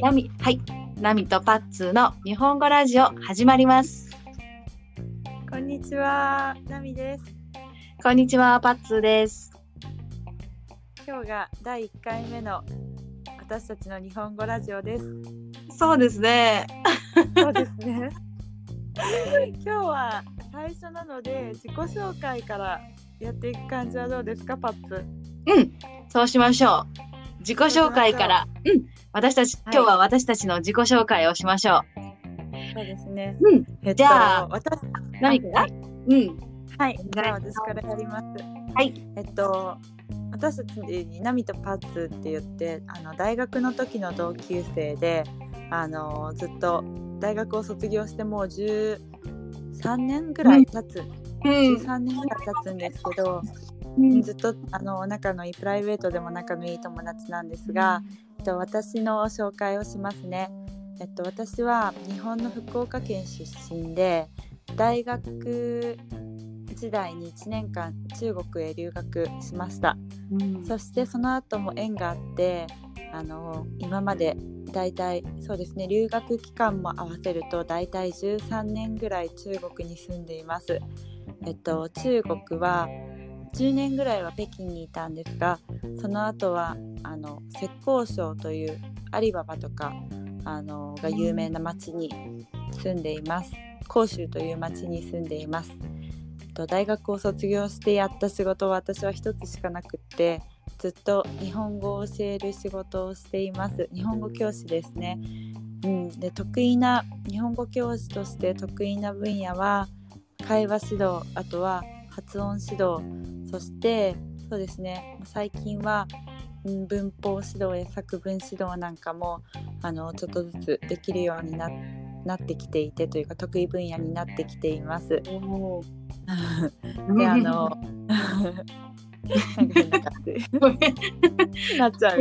はいナミ、はい。ナミとパッツーの日本語ラジオ始まります。こんにちは、ナミです。こんにちは、パッツーです。今日が第1回目の私たちの日本語ラジオです。そうですね。そうですね。今日は最初なので自己紹介からやっていく感じはどうですか、パッツ。うん。そうしましょう。自己紹介から。うん。私たち、はい今日は私たちの自己紹介をしましょそうですね。う。うん。えっと、じゃあ私、何か？らはい、うん。はい、じゃあ私からやります。はい。えっと、私たちにナミとパッツって言ってあの大学の時の同級生であのずっと大学を卒業してもう13年ぐらい経つ、うん。13年ぐらい経つんですけど、うんずっとあの仲のいいプライベートでも仲のいい友達なんですが、えっと、私の紹介をしますね。えっと、私は日本の福岡県出身で大学時代に1年間中国へ留学しました。うんそしてその後も縁があってあの今までだいたいそうですね留学期間も合わせるとだいたい13年ぐらい中国に住んでいます。えっと中国は10年ぐらいは北京にいたんですがその後はあの浙江省というアリババとかあのが有名な町に住んでいます。広州という町に住んでいます。大学を卒業してやった仕事は私は一つしかなくってずっと日本語を教える仕事をしています日本語教師ですね、うん、で得意な日本語教師として得意な分野は会話指導あとは発音指導そしてそうですね最近は、うん、文法指導や作文指導なんかもあのちょっとずつできるようにななってきていてというか得意分野になってきています。おであの な っ ちゃう。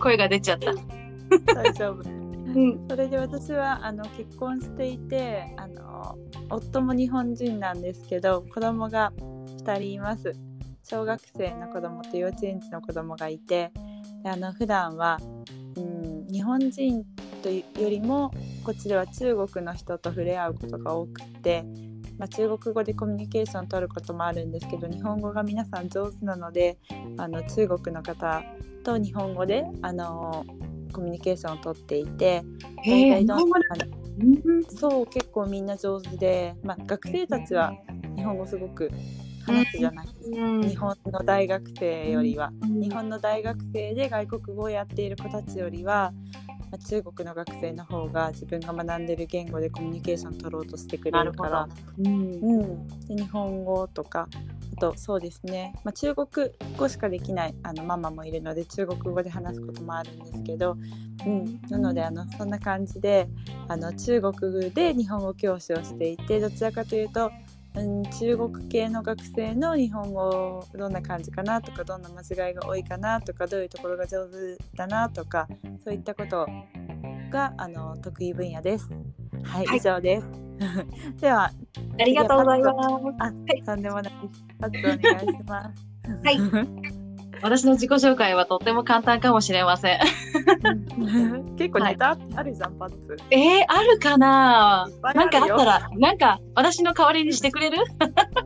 声が出ちゃった。大丈夫うん。それで私はあの結婚していてあの夫も日本人なんですけど子供が2人います小学生の子供と幼稚園児の子供がいてであの普段は、うん、日本人というよりもこっちでは中国の人と触れ合うことが多くって、まあ、中国語でコミュニケーションを取ることもあるんですけど日本語が皆さん上手なのであの中国の方と日本語であのコミュニケーションを取っていてへえ、大体どん日本語あのうんそう結構みんな上手で、まあ、学生たちは日本語すごく話すじゃないですか、うん。日本の大学生よりは、うん日本の大学生で外国語をやっている子たちよりは、まあ、中国の学生の方が自分が学んでる言語でコミュニケーション取ろうとしてくれなるから。うん。うん、で日本語とかあとそうですね、まあ、中国語しかできないあのママもいるので中国語で話すこともあるんですけど、うん、なのであのそんな感じであの中国で日本語教師をしていてどちらかというと、うん、中国系の学生の日本語どんな感じかなとかどんな間違いが多いかなとかどういうところが上手だなとかそういったことがあの得意分野です。はい、はい以上です。ではありがとうございます。あ、とんでもないです。パッとお願いします。はい。私の自己紹介はとっても簡単かもしれません。結構ネタあるじゃん、パッツ。えー、あるかな？なんかあったら、なんか私の代わりにしてくれる？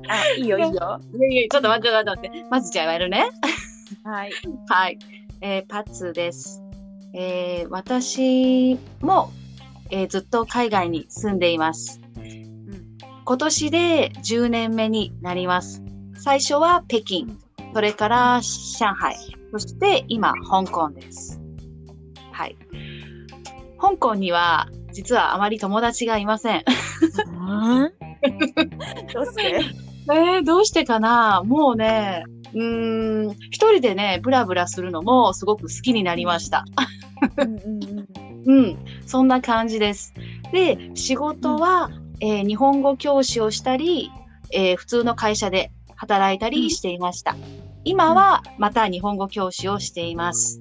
あ、いいよいいよ。いやいや、ちょっと待って待って待って。まずじゃあやるね。はい。はい。えーパッツです。えー私も、えーずっと海外に住んでいます。今年で10年目になります。最初は北京、それから上海、そして今、香港です。はい。香港には実はあまり友達がいません。どうして？えー、どうしてかな？もうね、うーん、一人でね、ブラブラするのもすごく好きになりました。うんうんうんうん、そんな感じです。で、仕事は、えー日本語教師をしたり、えー普通の会社で働いたりしていました。今はまた日本語教師をしています。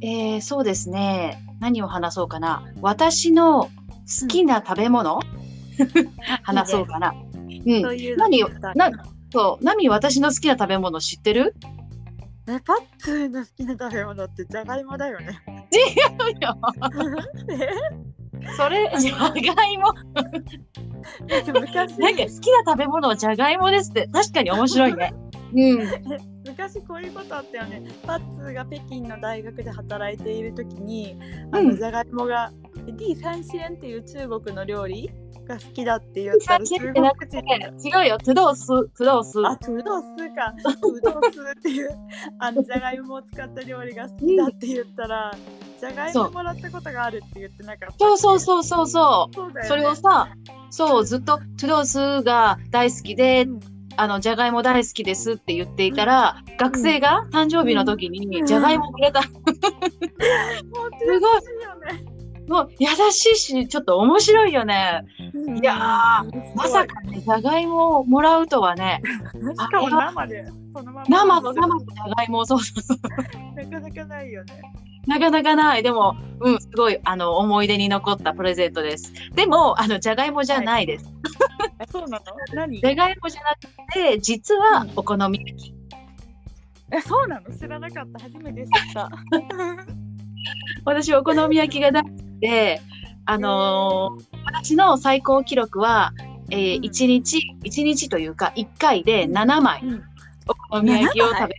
えーそうですね。何を話そうかな。私の好きな食べ物、話そうかな。うん。そういう何を聞きたいなそう、ナミ私の好きな食べ物知ってる？えパッツーの好きな食べ物ってじゃがいもだよね。違うよ。それ、じゃがいも。昔なんか好きな食べ物はじゃがいもですって、確かに面白いね。うん。昔こういうことあったよね。パッツが北京の大学で働いている時に、あうんのじゃがいもが D 三鮮っていう中国の料理が好きだって言ったら中国人て違うよ、トゥドース、トゥドース。あ、トゥドースか。トゥドースっていう、あの、じゃがいもを使った料理が好きだって言ったら、じゃがいももらったことがあるって言ってなかった。そうそうそうそうそう。そうねそれをさ、そう、ずっとトゥドースが大好きで、うんあの、じゃがいも大好きですって言っていたら、学生が誕生日の時うんにじゃがいもくれた。もう優しいよね。もう優しいし、ちょっと面白いよね。いやーまさかね、じゃがいもをもらうとはね、しかも生で、そのまま。生の生のじゃがいもをそうそうそう。なかなかないよね。なかなかない。でも、うん、すごい、あの、思い出に残ったプレゼントです。でも、あの、じゃがいもじゃないです。あそうなの？何？じゃがいもじゃなくて、実はお好み焼き。え、そうなの？知らなかった。初めて知った。私、お好み焼きが大好きで、あのー私の最高記録は、えーうん1日、1日というか、1回で7枚うんお好み焼きを食べ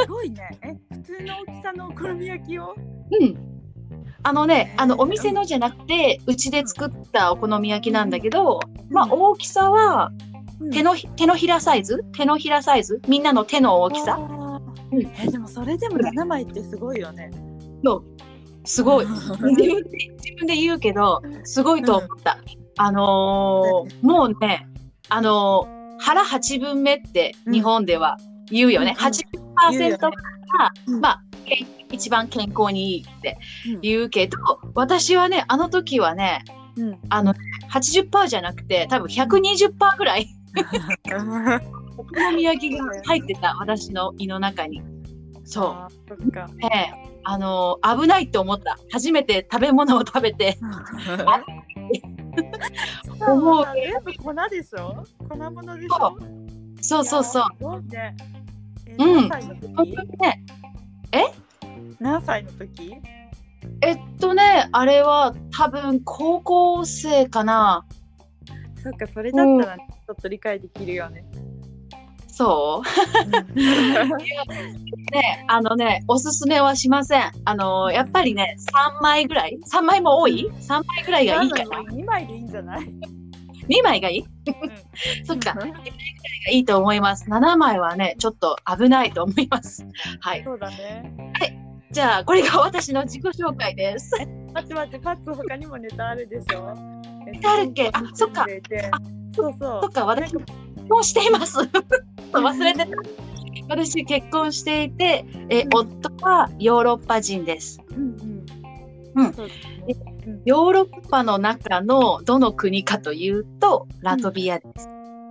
すごいね。え、普通の大きさのお好み焼きを？うん。あのね、あの、お店のじゃなくて、うちで作ったお好み焼きなんだけど、まあ、大きさは、手のひ、手のひらサイズ？手のひらサイズ？みんなの手の大きさ？あうん。ーえ、でもそれでも7枚ってすごいよね。の、すごい。自分で、自分で言うけど、すごいと思った。あのーもうね、あのー腹8分目って日本では言うよね。うん80%が、うん。まあ、一番健康にいいってうん。言うけど、私はね、あの時はね、うん。あの、80%じゃなくて、多分120%ぐらい、お好み焼きが入ってた、私の胃の中に。そ。う。ねあのー危ないって思った。初めて食べ物を食べて、思う全部 粉でしょ？粉物でしょ？そう。そうそう。えうん何歳の本時？当にね、何歳の時？えっとね、あれは多分高校生かな。そっか、それだったらちょっと理解できるよね。そう。ね、あのね、おすすめはしません。あの、やっぱりね、3枚ぐらい ?3 枚も多い ?3 枚ぐらいがいいかな。2枚でいいんじゃない？2枚がいい？そっか、2枚ぐらいがいいと思います。7枚はね、ちょっと危ないと思います。はい。そうだね。じゃあ、これが私の自己紹介です。待って待って、パッツ他にもネタあるでしょ？ネタあるっけ？あそっか。あそうそう。そっか、私、結婚しています。忘れてた。私、結婚していて、えうん夫はヨーロッパ人です。うんうん。うんヨーロッパの中のどの国かというと、ラトビアです。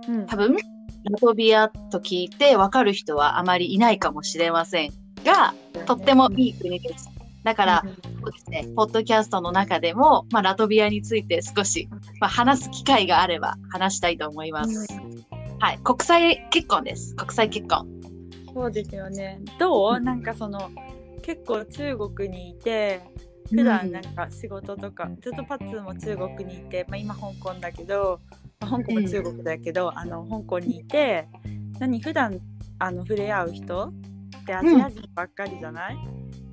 うん多分、ラトビアと聞いてわかる人はあまりいないかもしれませんが、とってもいい国です。だから、そうですね、ポッドキャストの中でも、まあ、ラトビアについて少し、まあ、話す機会があれば話したいと思います。はい、国際結婚です。国際結婚。そうですよね。どう？なんかその結構中国にいて普段なんか仕事とか、ずっとパッツーも中国にいて、まあ、今香港だけど、まあ香港も中国だけど、あの香港にいて何普段あの触れ合う人ってアジア人ばっかりじゃない、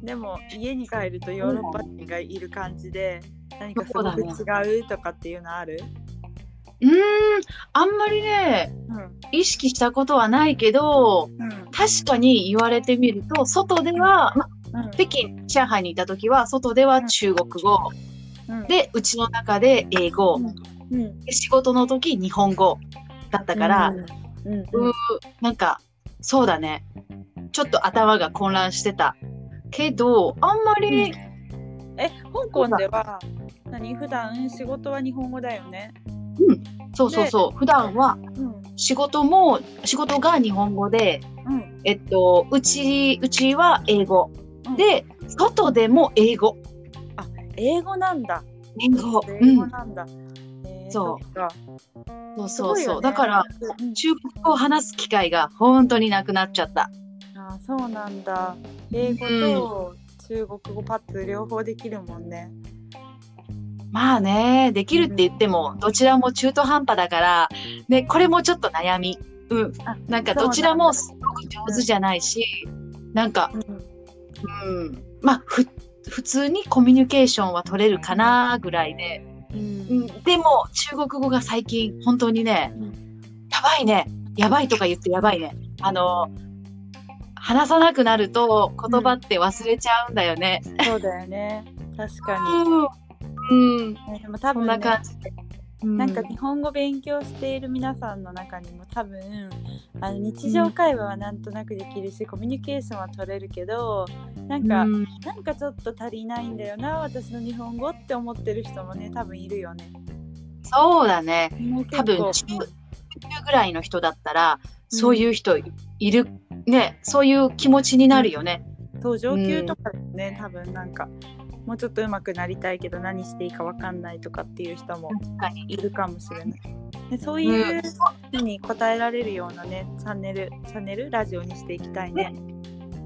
でも家に帰るとヨーロッパ人がいる感じで、何かすごく違うとかっていうのある？うーん、あんまりね、うん。意識したことはないけど、うん。確かに言われてみると、外では、ま、うん。北京、上海にいた時は、外では中国語、うん。で、うちの中で英語、うん。で仕事の時日本語。だったから、うん。うなんか、そうだね。ちょっと頭が混乱してた。けど、あんまり、え香港では何？普段仕事は日本語だよね。そうそうそう、普段はうん。仕事も、仕事が日本語で、うん。えっと、うち、うちは英語。で、外でも英語。英語なんだ。英語。う英語ん。なんだ。えーそうそうすそうそう。ねだから、うん中国語を話す機会が本当になくなっちゃった。あそうなんだ。英語と中国語パッツ両方できるもんね。まあね、できるって言っても、どちらも中途半端だから、ね、これもちょっと悩み。うん。あなんかどちらもすごく上手じゃないし、なんか、うんうん。まあ、ふ、普通にコミュニケーションは取れるかなぐらいで。うんうん。でも、中国語が最近、本当にね、うんやばいね。やばいとか言ってやばいね。あの、話さなくなると言葉って忘れちゃうんだよね。そうだよね。確かうん。うん。に。ねでも多こんな分ね、感じで。なんか日本語勉強している皆さんの中にも多分あの日常会話はなんとなくできるし、コミュニケーションは取れるけどなんか、うん。なんかちょっと足りないんだよな私の日本語って思ってる人もね多分いるよね。そうだね。多分中中ぐらいの人だったら、そういう人いる、ね、そういう気持ちになるよね。そう上級とかでもね、多分なんかもうちょっと上手くなりたいけど何していいかわかんないとかっていう人も。いるかもしれない。でそういうのに答えられるようなねチャンネルチャンネルラジオにしていきたいね。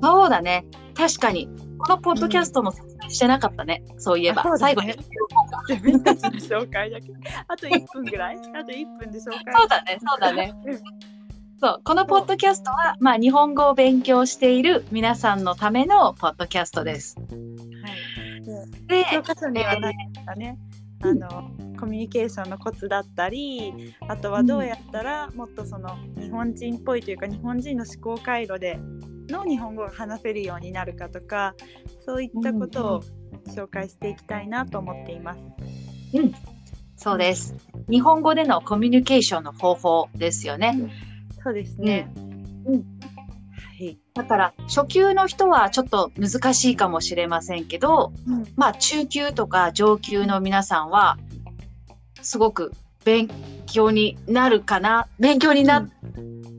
そうだね。確かに。このポッドキャストも説明してなかったね。そういえば。あそうだ最ね後に。自分たちの紹介だけ。あと1分ぐらい？あと1分で紹介。そうだね、そうだね。うん。そう。このポッドキャストは、まあ、日本語を勉強している皆さんのためのポッドキャストです。はい、で、教科書にはないかね、あのコミュニケーションのコツだったりあとはどうやったらもっとその日本人っぽいというか日本人の思考回路での日本語が話せるようになるかとかそういったことを紹介していきたいなと思っています。そうです。日本語でのコミュニケーションの方法ですよね。そうですね。うんはい。だから、初級の人はちょっと難しいかもしれませんけど、うんまあ、中級とか上級の皆さんは、すごく勉強になるかな勉強にな,、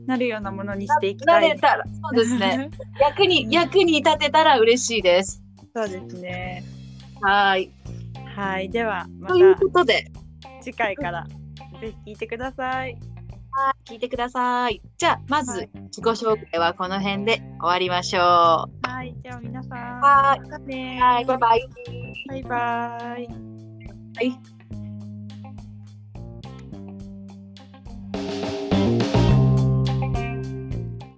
なるようなものにしていきたい。たら、そうですね。役に、役に立てたら嬉しいです。そうですね。はい。はい。ではまというたことで、次回からぜひ聞いてください。聞いてください。じゃあ、まず、はい自己紹介はこの辺で終わりましょう。はい。では皆さん。はいまたねはい、バイバイ。バイバイ。はい。